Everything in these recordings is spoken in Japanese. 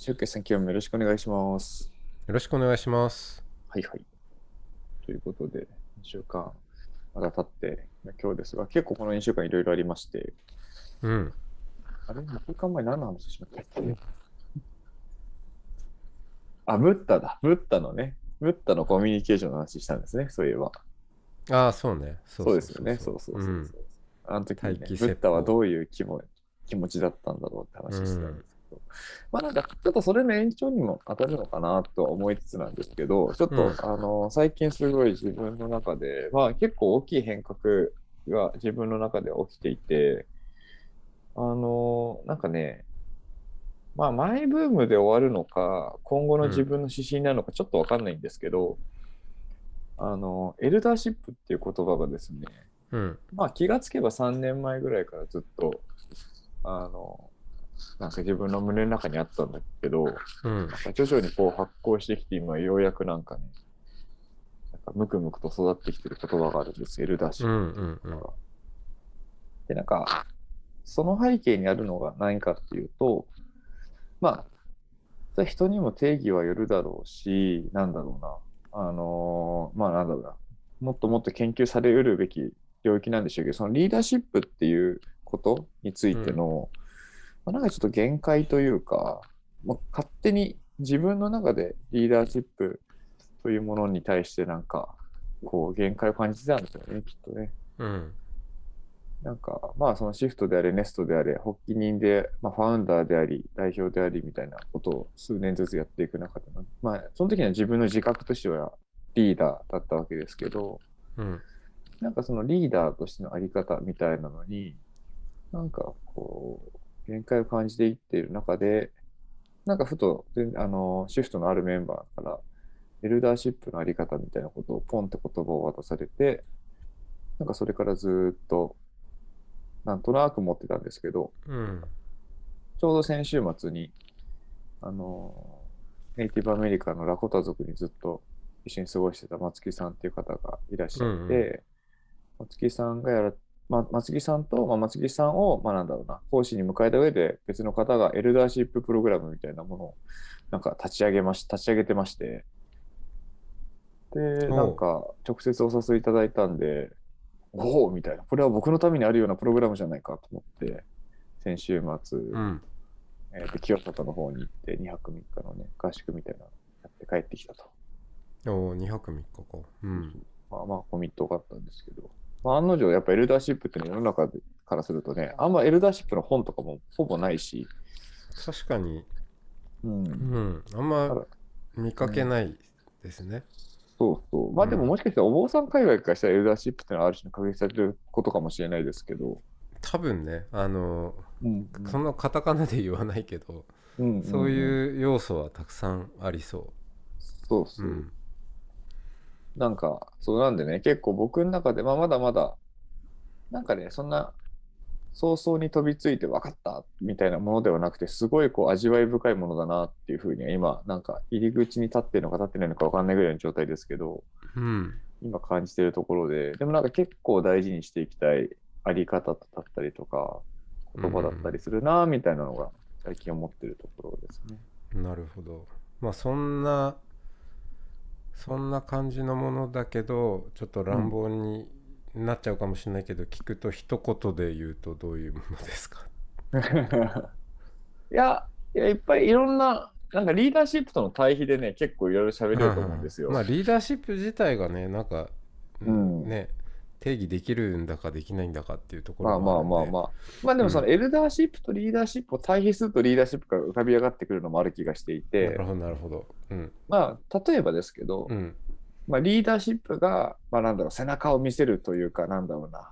はい、シュウケイさん、今日もよろしくお願いします。よろしくお願いします。はいはい。ということで、2週間まだ経って、今日ですが、結構この2週間いろいろありまして、うん。あれ ?2 週間前何の話しましたっけ？あ、ブッダだ。ブッダのね、ブッダのコミュニケーションの話したんですね、そういえば。ああ、そうね。そそうですよね、そうそうそうそう。うんあの時に、ね、ブッダはどういう気も気持ちだったんだろうって話してたんですけど、まあなんかちょっとそれの延長にも当たるのかなとは思いつつなんですけど、ちょっと、うんあの最近すごい自分の中で、まあ結構大きい変革が自分の中で起きていて、あのなんかね、まあマイブームで終わるのか、今後の自分の指針なのかちょっとわかんないんですけど、あの、エルダーシップっていう言葉がですね、うん。まあ気がつけば3年前ぐらいからずっと、あの、なんか自分の胸の中にあったんだけど、うん。徐々にこう発酵してきて、今ようやくなんかね、なんかムクムクと育ってきてる言葉があるんです、エルダー。シ。で、なんか、その背景にあるのが何かっていうと、まあ、人にも定義はよるだろうし、なんだろうな、あのーまあなんだろうな、もっともっと研究されうるべき領域なんでしょうけど、そのリーダーシップっていうことについての、まあ、なんかちょっと限界というか、もう勝手に自分の中でリーダーシップというものに対してなんか、こう限界を感じてたんですよね、きっとね。うん。なんか、まあ、そのシフトであれ、ネストであれ、発起人で、まあ、ファウンダーであり、代表でありみたいなことを数年ずつやっていく中で、まあ、その時には自分の自覚としてはリーダーだったわけですけど、うん。なんかそのリーダーとしてのあり方みたいなのに、なんかこう、限界を感じていっている中で、なんかふと、全あの、シフトのあるメンバーから、エルダーシップのあり方みたいなことをポンって言葉を渡されて、なんかそれからずーっと、なんとなく持ってたんですけど、うん。ちょうど先週末に、あの、ネイティブアメリカのラコタ族にずっと一緒に過ごしてた松木さんっていう方がいらっしゃって、うんう松木さんがやら、ま、松木さんと、まあ、松木さんを、まあ、なんだろうな、講師に迎えた上で別の方がエルダーシッププログラムみたいなものをなんか立ち上げまし、立ち上げてまして、で、なんか直接お誘いいただいたんで、おおみたいな、これは僕のためにあるようなプログラムじゃないかと思って、先週末、うん。えーと清里の方に行って2泊3日のね、合宿みたいなのやって帰ってきたと。おお、2泊3日か。うん。まあまあコミットがあったんですけど、まあ、案の定やっぱエルダーシップっていうのは世の中でからするとね、あんまエルダーシップの本とかもほぼないし、確かに、うんう、ん。あんあまら見かけないですね。そうそう。まあでもうんもしかしたらお坊さん界隈からしたらエルダーシップっていうのはある種の確立されてることかもしれないですけど、多分ね、あの、うんそのカタカナで言わないけど、うんそううんいう要素はたくさんありそ。そうそうう。うん。なんか、そうなんでね、結構僕の中で、まあ、まだまだ、なんかね、そんな、早々に飛びついて分かったみたいなものではなくて、すごいこう味わい深いものだなっていうふうには今、なんか入り口に立ってるのか立ってないのか分かんないぐらいの状態ですけど、うん。今感じてるところで、でもなんか結構大事にしていきたいあり方だったりとか、言葉だったりするなみたいなのが最近思ってるところですね。なるほど。まあそんなそんな感じのものだけどちょっと乱暴になっちゃうかもしれないけど、聞くと一言で言うとどういうものですか？いや、いや、いっぱいいろんな、なんかリーダーシップとの対比でね、結構いろいろ喋れると思うんですよ。まあリーダーシップ自体がねなんか、うん。ね定義できるんだかできないんだかっていうとこまあまあまあまあ。まあでもそのエルダーシップとリーダーシップを対比するとリーダーシップが浮かび上がってくるのもある気がしていなてる、ほどなるほど。うん。まあ例えばですけど、うん。まあリーダーシップが、まあなんだろう、背中を見せるというか、なんだろうな、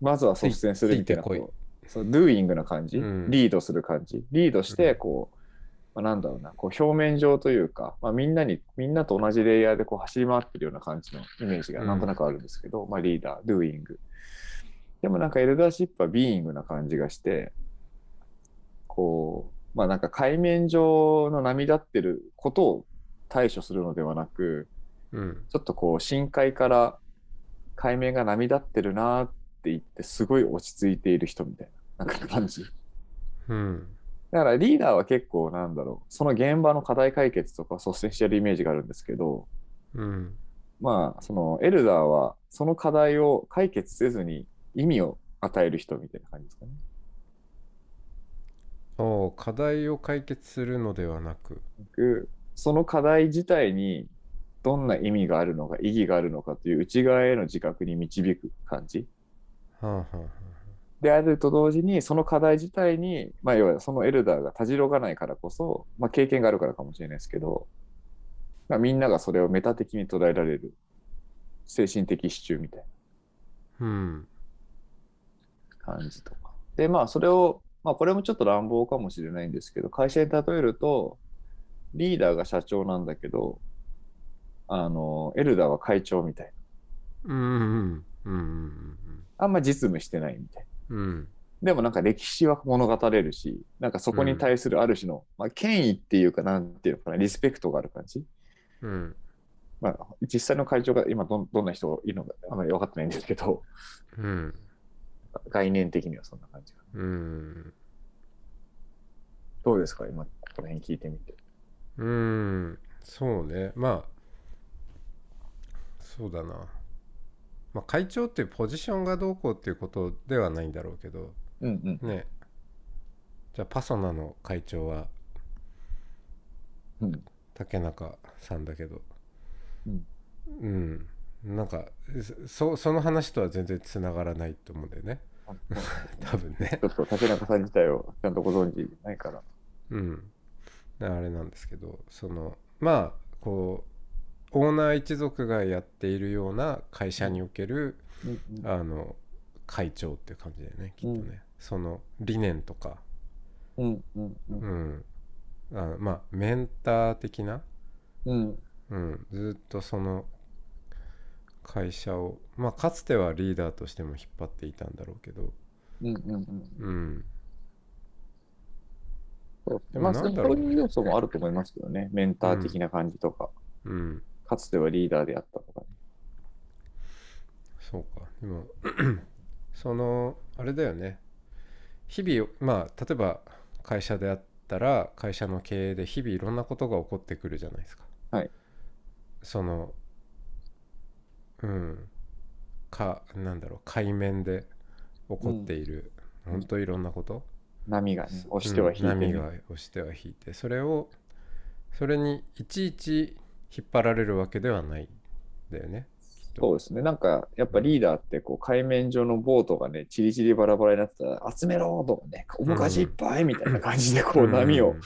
まずは率先するみたいなこう、そう、ドゥーイングな感じ、うん。リードする感じ、リードして、こう、まあ、なんだろうな、こう表面上というか、まあ、みんなに、みんなと同じレイヤーでこう走り回ってるような感じのイメージがなんとなくあるんですけど、まあリーダー、ドゥーイング。でもなんかエルダーシップはビーイングな感じがして、こう、まあなんか海面上の波立ってることを対処するのではなく、うんちょっとこう深海から海面が波立ってるなって言って、すごい落ち着いている人みたいな、なんか感じ。うんだからリーダーは結構なんだろう、その現場の課題解決とか率先してやるイメージがあるんですけど、うんまあ、そのエルダーはその課題を解決せずに意味を与える人みたいな感じですかね。お課題を解決するのではなく僕その課題自体にどんな意味があるのか、意義があるのかという内側への自覚に導く感じ。はあはあはであると同時に、その課題自体に、まあ、要はそのエルダーがたじろがないからこそ、まあ、経験があるからかもしれないですけど、まあ、みんながそれをメタ的に捉えられる精神的支柱みたいあうんな感じとか。で、まあ、それを、まあ、これもちょっと乱暴かもしれないんですけど、会社に例えると、リーダーが社長なんだけど、あの、エルダーは会長みたいな。うんうんうんうんあんま実務してないみたいな。うん。うんでもなんか歴史は物語れるし、なんかそこに対するある種の、まあ、権威っていうか、なんていうのかな、リスペクトがある感じ。うん。まあ、実際の会長が今どんどんな人いるのかあまり分かってないんですけど、うん。概念的にはそんな感じかな。うん。どうですか今、この辺聞いてみて。うん。そうね。まあそうだなまあ会長っていうポジションがどうこうっていうことではないんだろうけどうんうん。ね。じゃあパソナの会長はうん。竹中さんだけど。うん。うん。なんかそその話とは全然つながらないと思うんだよね。あ 多分ね。ちょっと竹中さん自体をちゃんとご存知ないから。うん。あれなんですけどそのまあこうオーナー一族がやっているような会社におけるうんあの会長っていう感じだよねきっとね、うん。その理念とか。うんうんうん。うん。あまあメンター的な？うん。うん、ずっとその会社をまあかつてはリーダーとしても引っ張っていたんだろうけど。うんうんうん。うん。まあ、そういう要素もあると思いますけどね。メンター的な感じとか、うんかつてはリーダーであったとかね。そうか。でも そのあれだよね。日々まあ例えば会社であったら会社の経営で日々いろんなことが起こってくるじゃないですか。はい。そのうん。かなんだろう海面で起こっている、ほん。といろんなこと、波がね、押しては引いて、ね。うん波が押しては引いて。それをそれにいちいち引っ張られるわけではないんだよね。そうですね。なんか、やっぱリーダーって、こう、海面上のボートがね、チリチリバラバラになってたら、集めろとかね、面かじいっぱいみたいな感じで、こう、波を、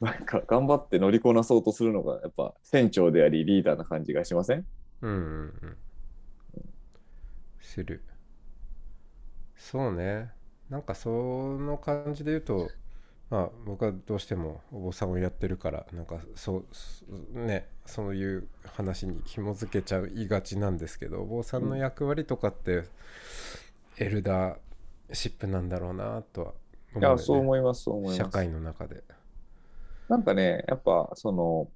なんか、頑張って乗りこなそうとするのが、やっぱ、船長であり、リーダーな感じがしません？うんうんうん。する。そうね。なんかその感じで言うとまあ僕はどうしてもお坊さんをやってるからなんかそうすねそういう話に紐づけちゃいがちなんですけどお坊さんの役割とかってエルダーシップなんだろうなとは思いや、そう思います、そう思います。社会の中で。なんかね、やっぱ、その、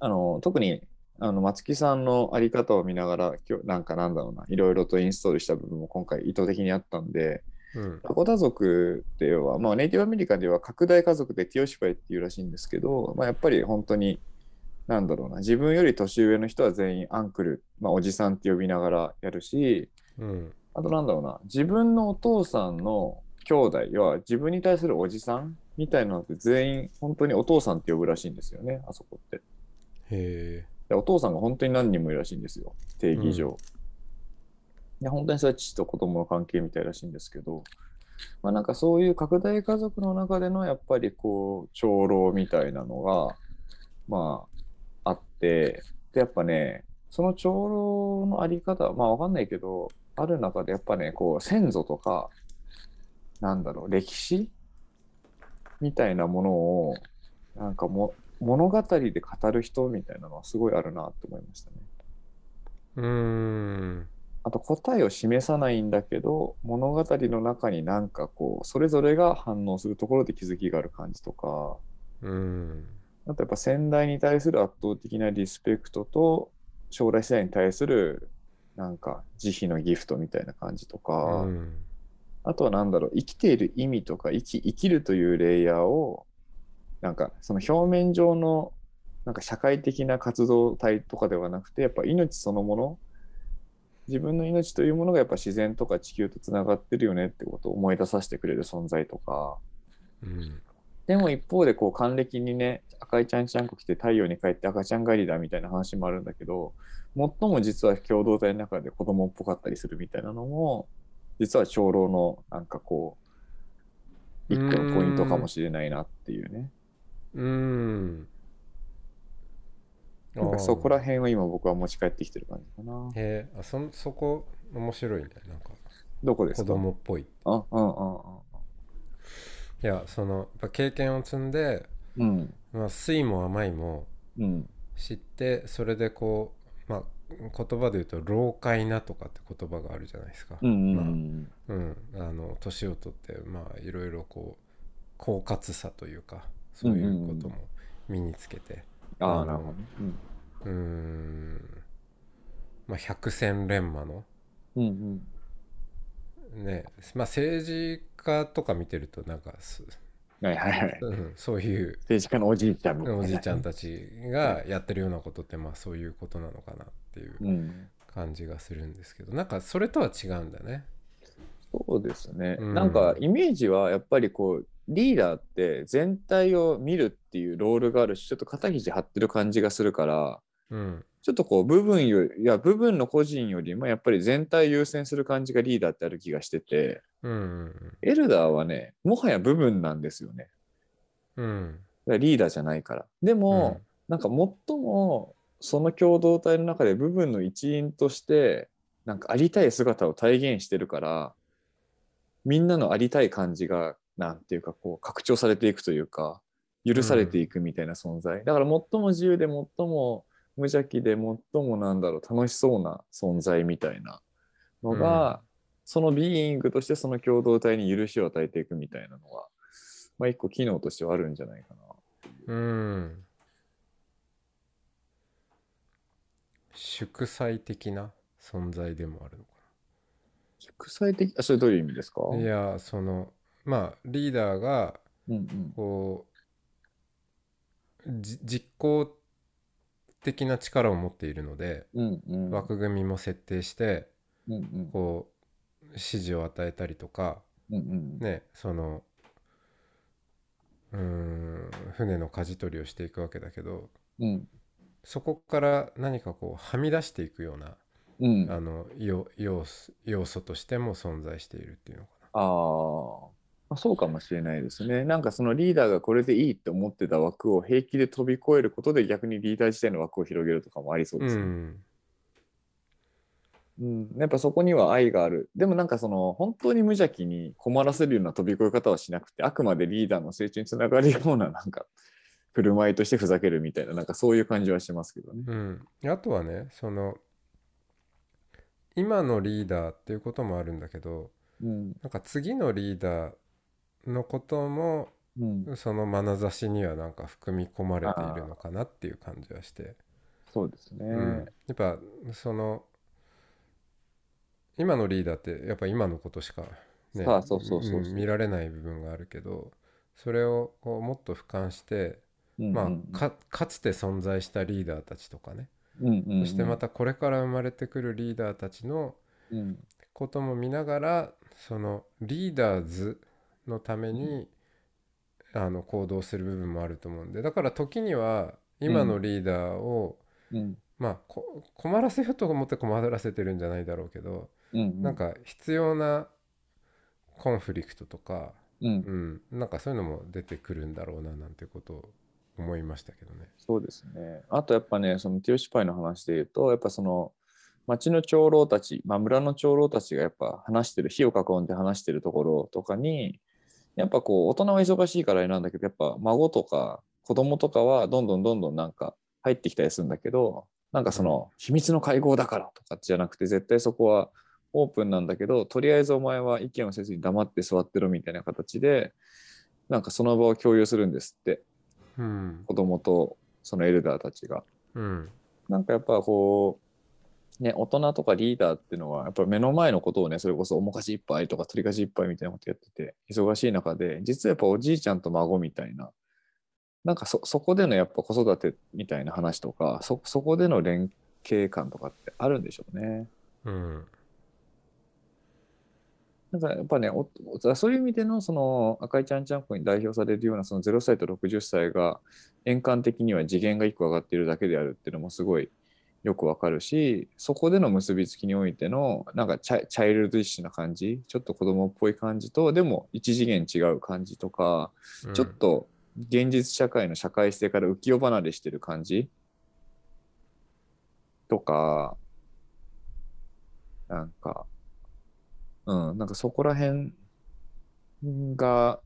あの、特に、あの、松木さんのあり方を見ながら、今日、なんかなんだろうな、いろいろとインストールした部分も今回意図的にあったんで、うん。ラコタ族っていうのは、まあ、ネイティブアメリカでは拡大家族でティオシファイっていうらしいんですけど、まあ、やっぱり本当に、なんだろうな、自分より年上の人は全員アンクル、まあ、おじさんって呼びながらやるし、うん。あとなんだろうな、自分のお父さんの兄弟は自分に対するおじさんみたいなのって全員本当にお父さんって呼ぶらしいんですよね、あそこって。へえ。でお父さんが本当に何人もいるらしいんですよ、定義上。で本当にそれは父と子供の関係みたいらしいんですけど、まあなんかそういう拡大家族の中でのやっぱりこう、長老みたいなのが、まあ、あって、で、やっぱね、その長老のあり方、まあわかんないけど、ある中でやっぱね、こう、先祖とか、なんだろう、歴史？みたいなものを、なんかも物語で語る人みたいなのはすごいあるなって思いましたね。うーん。あと答えを示さないんだけど物語の中になんかこうそれぞれが反応するところで気づきがある感じとか。うんあとやっぱ先代に対する圧倒的なリスペクトと将来世代に対するなんか慈悲のギフトみたいな感じとか、うん。あとは何だろう生きている意味とか生き生きるというレイヤーをなんかその表面上のなんか社会的な活動体とかではなくてやっぱ命そのもの自分の命というものがやっぱ自然とか地球とつながってるよねってことを思い出させてくれる存在とか。うんでも一方でこう還暦にね赤いちゃんちゃんこ来て太陽に帰って赤ちゃん帰りだみたいな話もあるんだけど最も実は共同体の中で子供っぽかったりするみたいなのも実は長老のなんかこう一個のポイントかもしれないなっていうね。うん。なんかそこらら辺を今僕は持ち帰ってきてる感じかな。へえあそそこ面白いね。なんか。子どこですか？供っぽい。あうんうんいやそのやっぱ経験を積んで、うん。うんまあ、酸いも甘いもうん。知ってそれでこうまあ言葉で言うと「老快な」とかって言葉があるじゃないですか。うんうんうまあんうん、あの年を取ってまあいろいろこう狡猾さというかそういうことも身につけて。ああなるほどね。うーん。まあ百戦錬磨のうんうん。ねまあ政治家とか見てるとなんかはいはいはい。うん、そういう。政治家のおじいちゃんおじいちゃんたちがやってるようなことってまあそういうことなのかなっていううん。感じがするんですけどなんかそれとは違うんだね。そうですね、うん。なんかイメージはやっぱりこうリーダーって全体を見るっていうロールがあるしちょっと肩肘張ってる感じがするからうん。ちょっとこう部分よいや部分の個人よりもやっぱり全体優先する感じがリーダーってある気がしててうん。うんエルダーはねもはや部分なんですよね。うん。リーダーじゃないから。でも、なんか最もその共同体の中で部分の一員としてなんかありたい姿を体現してるからみんなのありたい感じがなんていうかこう拡張されていくというか許されていくみたいな存在、だから最も自由で最も無邪気で最もなんだろう楽しそうな存在みたいなのが、そのビーイングとしてその共同体に許しを与えていくみたいなのは、まあ、一個機能としてはあるんじゃないかな。うん。祝祭的な存在でもあるのか祝祭的あそれどういう意味ですか？ないやそのまあリーダーがうんうん。こうじ実行的な力を持っているのでうんうん。枠組みも設定してうんうん。こう指示を与えたりとかうんうんねそのうーん船の舵取りをしていくわけだけどうんそこから何かこうはみ出していくようなうんあの要要素としても存在しているっていうのかあーまあそうかもしれないですね。なんかそのリーダーがこれでいいって思ってた枠を平気で飛び越えることで逆にリーダー自体の枠を広げるとかもありそうな。ですね。うんうん、やっぱそこには愛がある。でもなんかその本当に無邪気に困らせるような飛び越え方はしなくて、あくまでリーダーの成長につながるようななんか振る舞いとしてふざけるみたいな、なんかそういう感じはしますけどね。うん、あとはねその今のリーダーっていうこともあるんだけどうん。なんか次のリーダーのこともうん。その眼差しにはなんか含み込まれているのかなっていう感じはして、そうですね。うん、やっぱその今のリーダーってやっぱ今のことしか、ね見られない部分があるけどそれをもっと俯瞰して、まあ、かかつて存在したリーダーたちとかね。そしてまたこれから生まれてくるリーダーたちのうんことも見ながらそのリーダーズのためにあの行動する部分もあると思うんで。だから時には今のリーダーを、うん。まあこ困らせようと思って困らせてるんじゃないだろうけど、うんなんか必要なコンフリクトとか、うんうん、なんかそういうのも出てくるんだろうななんてことを思いましたけどね。そうですね。あとやっぱね、そのティオシパイの話で言うと、やっぱその町の長老たち、まあ、村の長老たちがやっぱ話してる、火を囲んで話してるところとかに、やっぱこう、大人は忙しいからあれなんだけど、やっぱ孫とか子供とかはどんどんどんどんなんか入ってきたりするんだけどなんかその秘密の会合だからとかじゃなくて絶対そこはオープンなんだけどとりあえずお前は意見をせずに黙って座ってろみたいな形でなんかその場を共有するんですってうん子供とそのエルダーたちが。うんなんかやっぱこう、ね、大人とかリーダーっていうのは、やっぱ目の前のことをね、それこそおもかしいっぱいとか鳥かしいっぱいみたいなことやってて、忙しい中で、実はやっぱおじいちゃんと孫みたいな、なんかそそこでのやっぱ子育てみたいな話とか、そそこでの連携感とかってあるんでしょうね。うんなんかやっぱね、おおそういう意味でのその赤いちゃんちゃんこに代表されるようなその0歳と60歳が円環的には次元が1個上がっているだけであるっていうのもすごいよくわかるし、そこでの結びつきにおいてのなんかチャイチャイルドイッシュな感じ、ちょっと子供っぽい感じと、でも一次元違う感じとか、うん。ちょっと現実社会の社会性から浮世離れしてる感じとか、なんか、うん、なんかそこら辺が、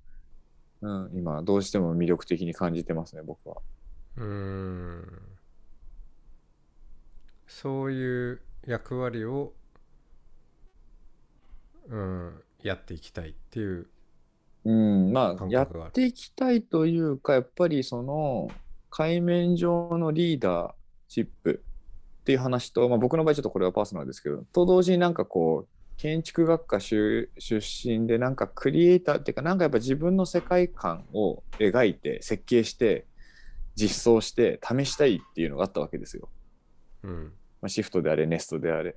うん、今どうしても魅力的に感じてますね、僕は。うーんそういう役割を、うん、やっていきたいっていううん、まあ、やっていきたいというか、やっぱりその、海面上のリーダーシップっていう話と、まあ、僕の場合ちょっとこれはパーソナルですけど、と同時になんかこう、建築学科出出身で、なんかクリエイターっていうか、なんかやっぱ自分の世界観を描いて、設計して、実装して、試したいっていうのがあったわけですよ。うんまあ、シフトであれ、ネストであれ。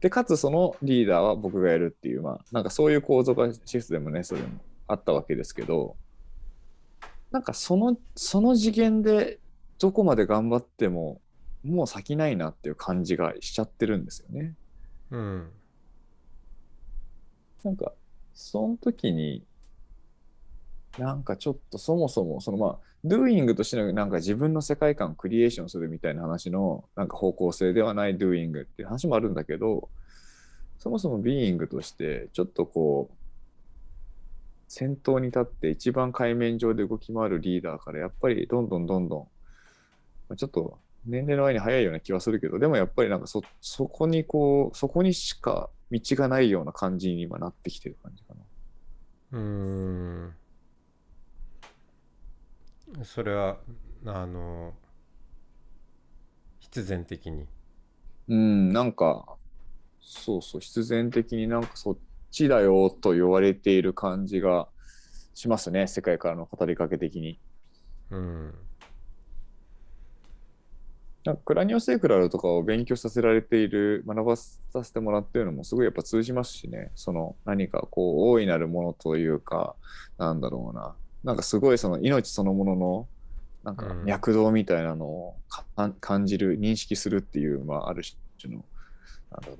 で、かつそのリーダーは僕がやるっていう、まあ、なんかそういう構造がシフトでもネストでもあったわけですけど、なんかその、その次元でどこまで頑張っても、もう先ないなっていう感じがしちゃってるんですよね。うんなんか、その時に、なんかちょっとそもそも、そのまあ、ドゥーイングとしてのなんか自分の世界観をクリエーションするみたいな話のなんか方向性ではないドゥーイングっていう話もあるんだけど、そもそもビーイングとして、ちょっとこう、先頭に立って一番海面上で動き回るリーダーから、やっぱりどんどんどんどん、ちょっと年齢の前に早いような気はするけど、でもやっぱりなんかそそこにこう、そこにしか道がないような感じに今なってきてる感じかな。うーんそれはあの必然的にうん、なんか、そうそう、必然的になんかそっちだよと言われている感じがしますね、世界からの語りかけ的に。うんなんかクラニオセークラルとかを勉強させられている、学ばさせてもらっているのもすごいやっぱ通じますしね、その何かこう大いなるものというか、なんだろうな、なんかすごいその命そのものの、なんかうん。脈動みたいなのをか感じる、認識するっていう、まあ、ある種の、なんだろう、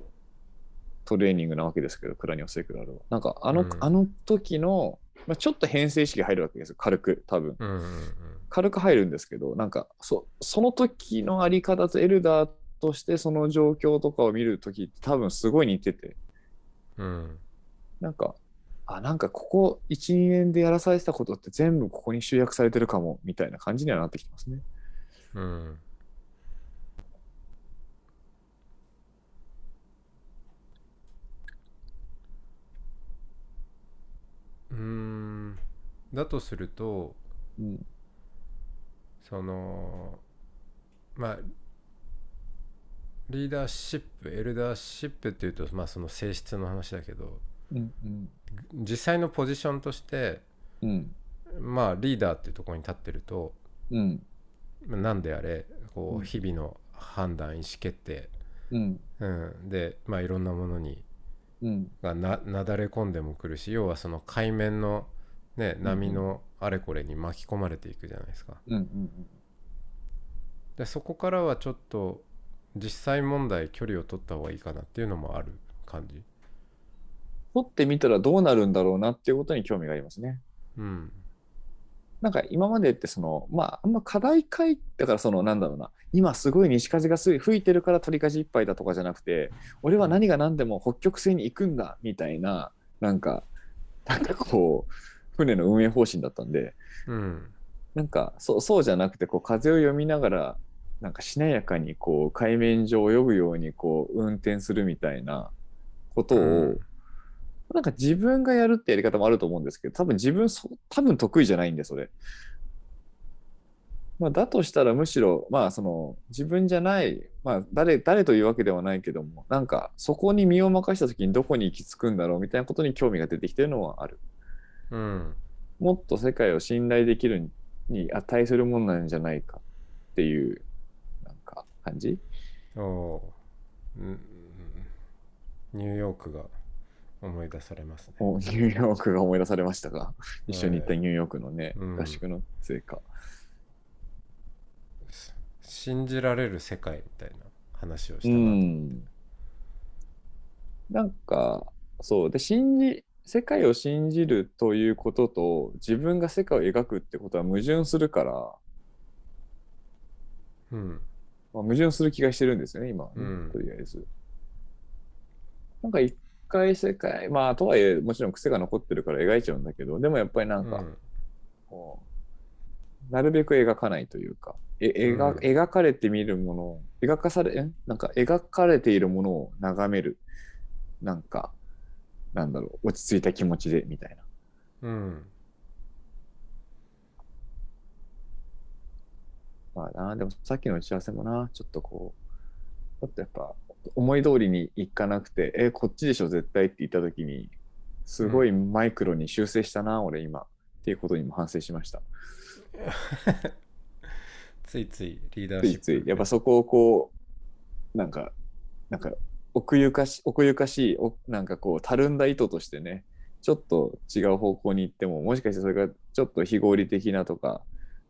トレーニングなわけですけど、クラニオセークラルは。なんかあの、うん。あの時の、まあ、ちょっと編成意識が入るわけですよ、軽く、多分。うんうん軽く入るんですけど、なんかそその時のあり方とエルダーとしてその状況とかを見る時って多分すごい似てて、うん。うんなんか、あ、なんかここ1、2年でやらされてたことって全部ここに集約されてるかもみたいな感じにはなってきてますね。うんうーんだとするとうん。そのまあリーダーシップエルダーシップっていうとまあその性質の話だけどうんうん。実際のポジションとしてうん。まあリーダーっていうところに立ってるとうん。まあ何であれこううん日々の判断意思決定、うん。うん、でまあいろんなものにうん。がななだれ込んでもくるし要はその海面の、ね、うん波のあれこれに巻き込まれていくじゃないですか。でそこからはちょっと実際問題距離を取った方がいいかなっていうのもある感じ。取ってみたらどうなるんだろうなっていうことに興味がありますね。うんなんか今までってその、まあ、あんま課題解、だからその、なんだろうな、今すごい西風がすごい吹いてるから鳥かじいっぱいだとかじゃなくて、俺は何が何でも北極星に行くんだみたいな、なんか、なんかこう、船の運営方針だったんで、うん。なんかそうそうじゃなくてこう風を読みながらなんかしなやかにこう海面上を泳ぐようにこう運転するみたいなことを、うんなんか自分がやるってやり方もあると思うんですけど多分自分そ多分得意じゃないんでそれ。まあ、だとしたらむしろまあその自分じゃない、まあ、誰誰というわけではないけどもなんかそこに身を任した時にどこに行き着くんだろうみたいなことに興味が出てきてるのはある。うん。もっと世界を信頼できるに値するものなんじゃないかっていうなんか感じ。おー。うん。ニューヨークが思い出されますね。おニューヨークが思い出されましたが一緒に行ったニューヨークのね、うん合宿の成果。信じられる世界みたいな話をしたうな。ん。なんかそうで信じ世界を信じるということと自分が世界を描くってことは矛盾するから、うんまあ、矛盾する気がしてるんですよね今、うんとりあえず。なんか一回世界。まあとはいえもちろん癖が残ってるから描いちゃうんだけどでもやっぱりなんか、うん。こうなるべく描かないというかえ描うん。描かれてみるものを描かされんなんか描かれているものを眺める。なんかなんだろう落ち着いた気持ちでみたいな。うん。まあなでもさっきの打ち合わせもなちょっとこうちょっとやっぱ思い通りにいかなくてえこっちでしょ絶対って言った時にすごいマイクロに修正したな、俺今。っていうことにも反省しました。ついついリーダーつシップ。いつい。やっぱそこをこうなんかなんか奥ゆかし奥ゆかしいおなんかこうたるんだ意図としてねちょっと違う方向に行ってももしかしてそれがちょっと非合理的なとか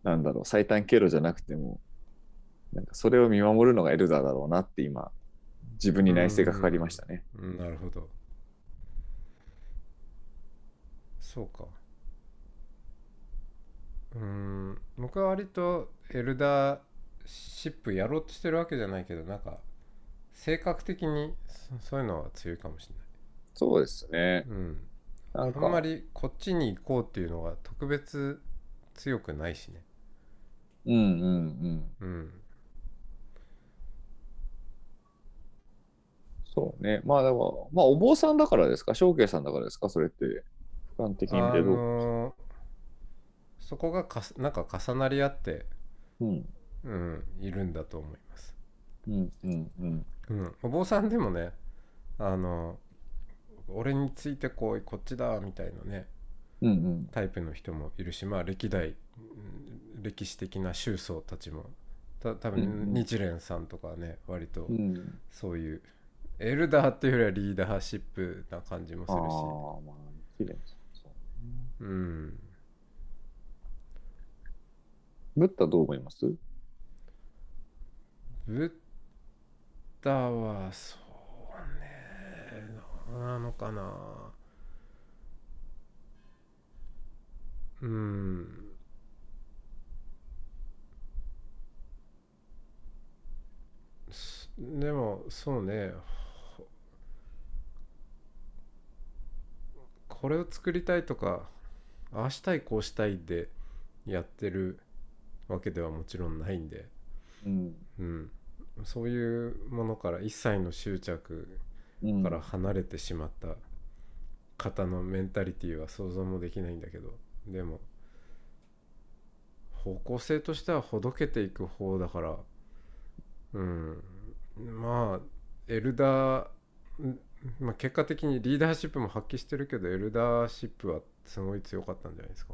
なんだろう最短経路じゃなくてもなんかそれを見守るのがエルダーだろうなって今自分に内省がかかりましたね。うん、なるほど。そうか。うーん。僕は割とエルダーシップやろうとしてるわけじゃないけどなんか性格的にそそういうのは強いかもしそうですね。れない、うん、あんまりこっちに行こうっていうのが特別強くないしね。うんうんうん。うんそうね。まあでも、まあお坊さんだからですか？正慶さんだからですか？それって。俯瞰的に見どう、のーそこがかすなんか重なり合って、うんうん、いるんだと思いますうんうんうん。うん、お坊さんでもねあの俺についてこいこっちだみたいなねうんうん。タイプの人もいるしまあ歴代うん歴史的な宗僧たちもた多分日蓮さんとかね割とうん、そういうエルダーっていうよりはリーダーシップな感じもするし。まあ綺麗ですそううん。ブッダどう思います？ブッダはそうねなのかな。うん。すでもそうねこれを作りたいとかああしたいこうしたいでやってるわけではもちろんないんで。うん。うん、そういうものから一切の執着うん。から離れてしまった方のメンタリティーは想像もできないんだけど。でも方向性としてはほどけていく方だから。うん。まあエルダー、んまあ、結果的にリーダーシップも発揮してるけどエルダーシップはすごい強かったんじゃないですか？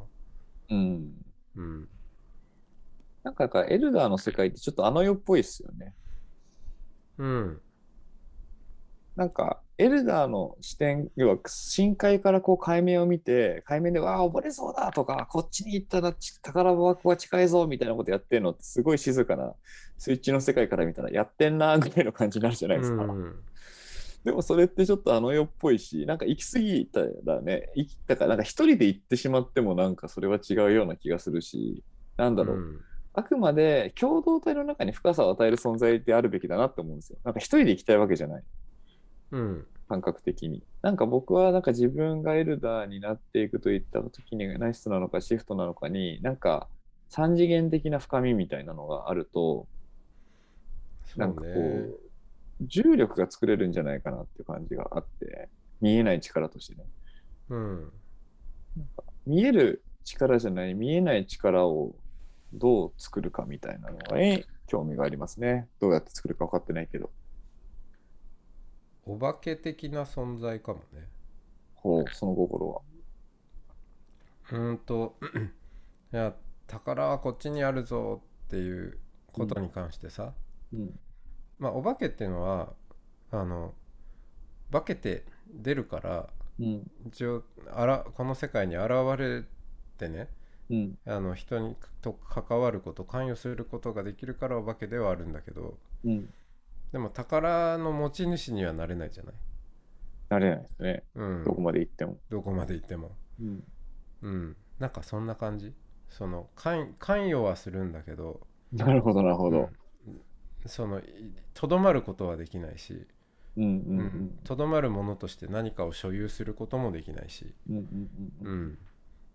うん。うん。なんかエルダーの世界ってちょっとあの世っぽいですよね。うん。なんかエルダーの視点要は深海からこう海面を見て海面でわあ溺れそうだとかこっちに行ったらち宝箱が近いぞみたいなことやってるのってすごい静かなスイッチの世界から見たらやってんなぐらいの感じになるじゃないですか、うんでもそれってちょっとあの世っぽいしなんか行き過ぎたらね行きだからなんか一人で行ってしまってもなんかそれは違うような気がするしなんだろう、うん。あくまで共同体の中に深さを与える存在であるべきだなって思うんですよ。なんか一人で行きたいわけじゃない。うん。感覚的に。なんか僕はなんか自分がエルダーになっていくといった時にナイストなのかシフトなのかになんか三次元的な深みみたいなのがあると、なんかこねう、重力が作れるんじゃないかなっていう感じがあって、見えない力としてね。うん見える力じゃない、見えない力をどう作るかみたいなのに興味がありますね。どうやって作るか分かってないけど。お化け的な存在かもねほう、その心は。うーんと いや宝はこっちにあるぞっていうことに関してさ、うん。まあお化けっていうのはあの化けて出るからうん。一応あらこの世界に現れてねうん。あの人にと関わること関与することができるからお化けではあるんだけどうん。でも宝の持ち主にはなれないじゃない、なれないですね。うん、どこまで行っても。どこまで行ってもうん。うんなんかそんな感じ？その関関与はするんだけどなるほど、なるほど。うんそのいとどまることはできないしうんうんううんんとど、まるものとして何かを所有することもできないし、うんうんうんううん。ん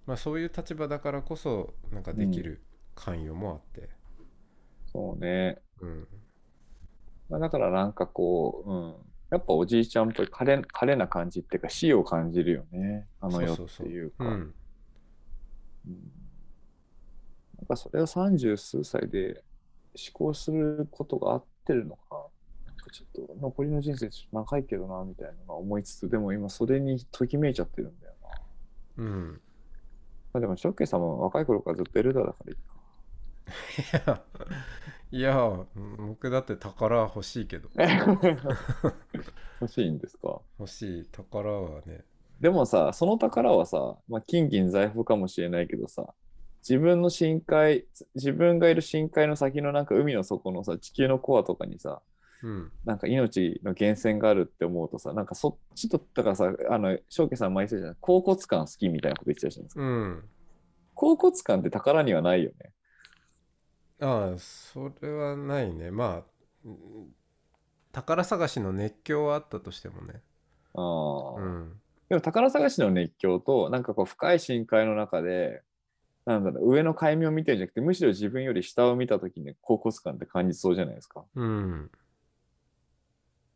まあ、そういう立場だからこそなんかできる関与もあって、そうね。うん。まあ、だからなんかこう、うん。やっぱおじいちゃんっぽい華麗華麗な感じっていうか死を感じるよね。あの世っていうか。うん。うん。なんかそれを三十数歳で思考することが合ってるのか、なんかちょっと残りの人生ちょっと長いけどな、みたいなのは思いつつ、でも今それにときめいちゃってるんだよな。うんまあ、でも、ショッケさんも若い頃からずっとエルダーだからいいか。いやいや僕だって宝欲しいけど欲しいんですか？欲しい宝はねでもさ、その宝はさ、まあ、金銀財宝かもしれないけどさ、自分の深海、自分がいる深海の先のなんか海の底のさ、地球のコアとかにさ、うん。なんか命の源泉があるって思うとさ、なんかそっちと、だからさ、あの、翔家さん前言ってたじゃん、甲骨感好きみたいなこと言ってたじゃないですか。うん。甲骨感って宝にはないよね。ああそれはないね。まあうん宝探しの熱狂はあったとしてもね。ああ、うん。でも宝探しの熱狂と、なんかこう深い深海の中で、なんだろう、上の海面を見てるんじゃなくて、むしろ自分より下を見たときに甲骨感って感じそうじゃないですか。うん。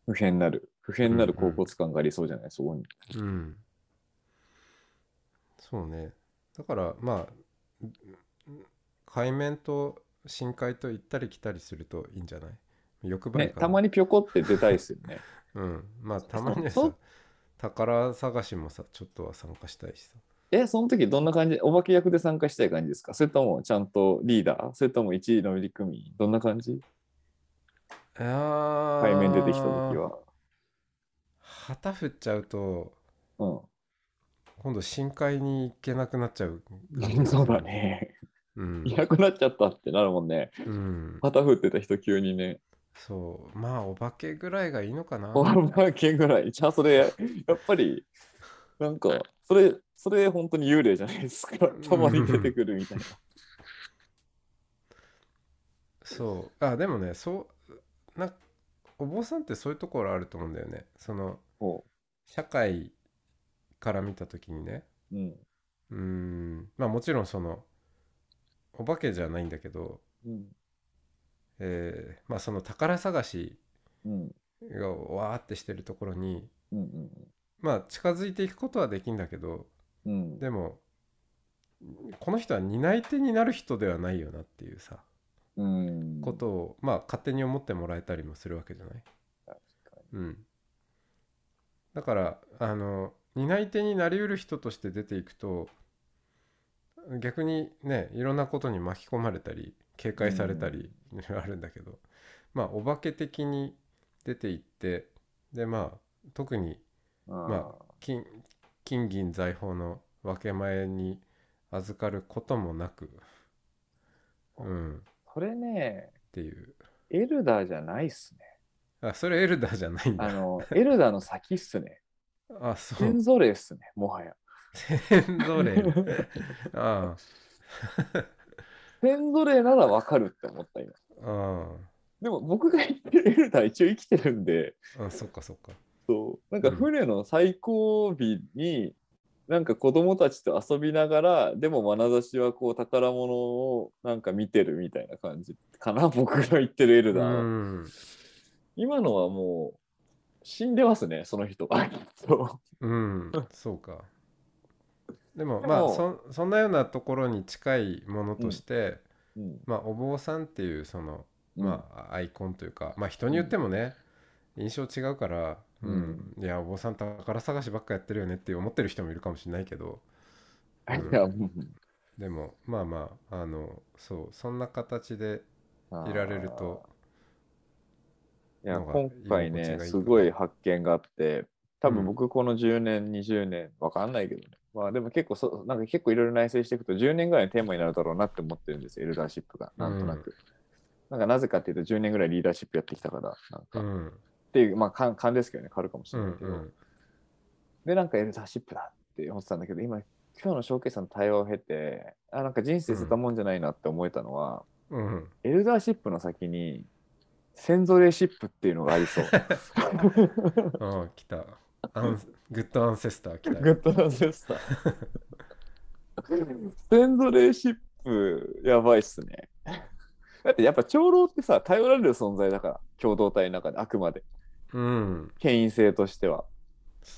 不変なる、不変なる甲骨感がありそうじゃない、そこに。うん。そうね。だからまあ海面と深海と行ったり来たりするといいんじゃない？欲張りね、たまにぴょこって出たいですよね。うん。まあたまにさ宝探しもさちょっとは参加したいしさえ、その時どんな感じ？お化け役で参加したい感じですか？それともちゃんとリーダー？それとも1位の乗組？員どんな感じ？いやー海面出てきた時は。旗振っちゃうとう今度深海に行けなくなっちゃう、ん。そうだね。うんいなくなっちゃったってなるもんね。うん、旗振ってた人急にね。そうまあお化けぐらいがいいのかなお化けぐらい。じゃあそれ、やっぱり、なんか、それ、それ本当に幽霊じゃないですか。たまに出てくるみたいな。そうあでもねそうなお坊さんってそういうところあると思うんだよねそのほ社会から見た時にねう。うん。うーんまあもちろんそのお化けじゃないんだけど、うん。えーまあその宝探しうん。がわーってしてるところにうん。まあ近づいていくことはできんだけどうん。でもこの人は担い手になる人ではないよなっていうさうん。ことをまあ勝手に思ってもらえたりもするわけじゃない？確かうん、だからあの担い手になりうる人として出ていくと逆にねいろんなことに巻き込まれたり警戒されたりあるんだけど、まあお化け的に出ていってでまあ特にまあ金金銀財宝の分け前に預かることもなく、うん、っそれね、ていう。エルダーじゃないっすね。あそれエルダーじゃないんだ。あの、エルダーの先っすね。あそう。先祖霊っすね、もはや。先祖霊。あ先祖霊ならわかるって思った今。ああ。でも僕が言ってるエルダー一応生きてるんで、ああそっかそっかそう。なんか船の最後尾になんか子供たちと遊びながら、でも眼差しはこう宝物をなんか見てるみたいな感じかな、僕の言ってるエルうダーは。ん。今のはもう死んでますね、その人。は。そう。ん。そうか。でもまあそそんなようなところに近いものとして、う。うん。まあお坊さんっていうそのうん。まあアイコンというかまあ人によってもね、印象違うから、ううん。んいやお坊さん宝探しばっかやってるよねって思ってる人もいるかもしれないけど。うん。でもまあまああのそうそんな形でいられるといや今回ねすごい発見があって多うん。分僕この10年20年わかんないけどね。まあでも結構そなんか結構いろいろ内省していくと10年ぐらいのテーマになるだろうなって思ってるんですよエルダーシップが。なんとなく、なんかなぜかっていうと10年ぐらいリーダーシップやってきたからなんか、っうんていうまあ勘勘ですけどね変わるかもしうんれないけど、うんでなんかエルダーシップだって思ってたんだけど今今日のショーケースの対話を経てあなんか人生捨てたもんじゃないなって思えたのは、うん。エルダーシップの先に先祖霊シップっていうのがありそう。ああ来た。アングッドアンセスター来たグッドアンセスター。先祖霊シップ、やばいっすね。だってやっぱ長老ってさ、頼られる存在だから、共同体の中であくまで、うん権威性としては。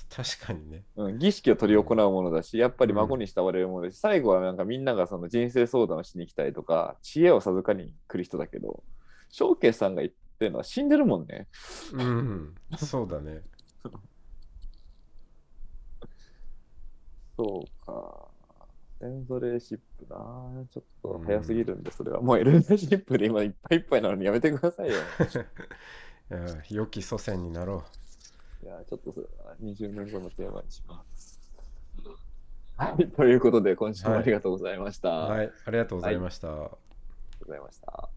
確かにねうん、儀式を執り行うものだし、やっぱり孫に慕われるものだし、最後はなんかみんながその人生相談をしに来たりとか、知恵を授かりに来る人だけど、翔慶さんが言ってるのは死んでるもんね。うんそうだねそうか。先祖霊シップな。ちょっと早すぎるんで、それは。もうエルダーシップで今いっぱいいっぱいなのにやめてくださいよ。いや良き祖先になろいや、ちょっとそれは20年後のテーマにします。はい、ということで、今週もありがとうございました。うありがとはいありがとうございました、うございました。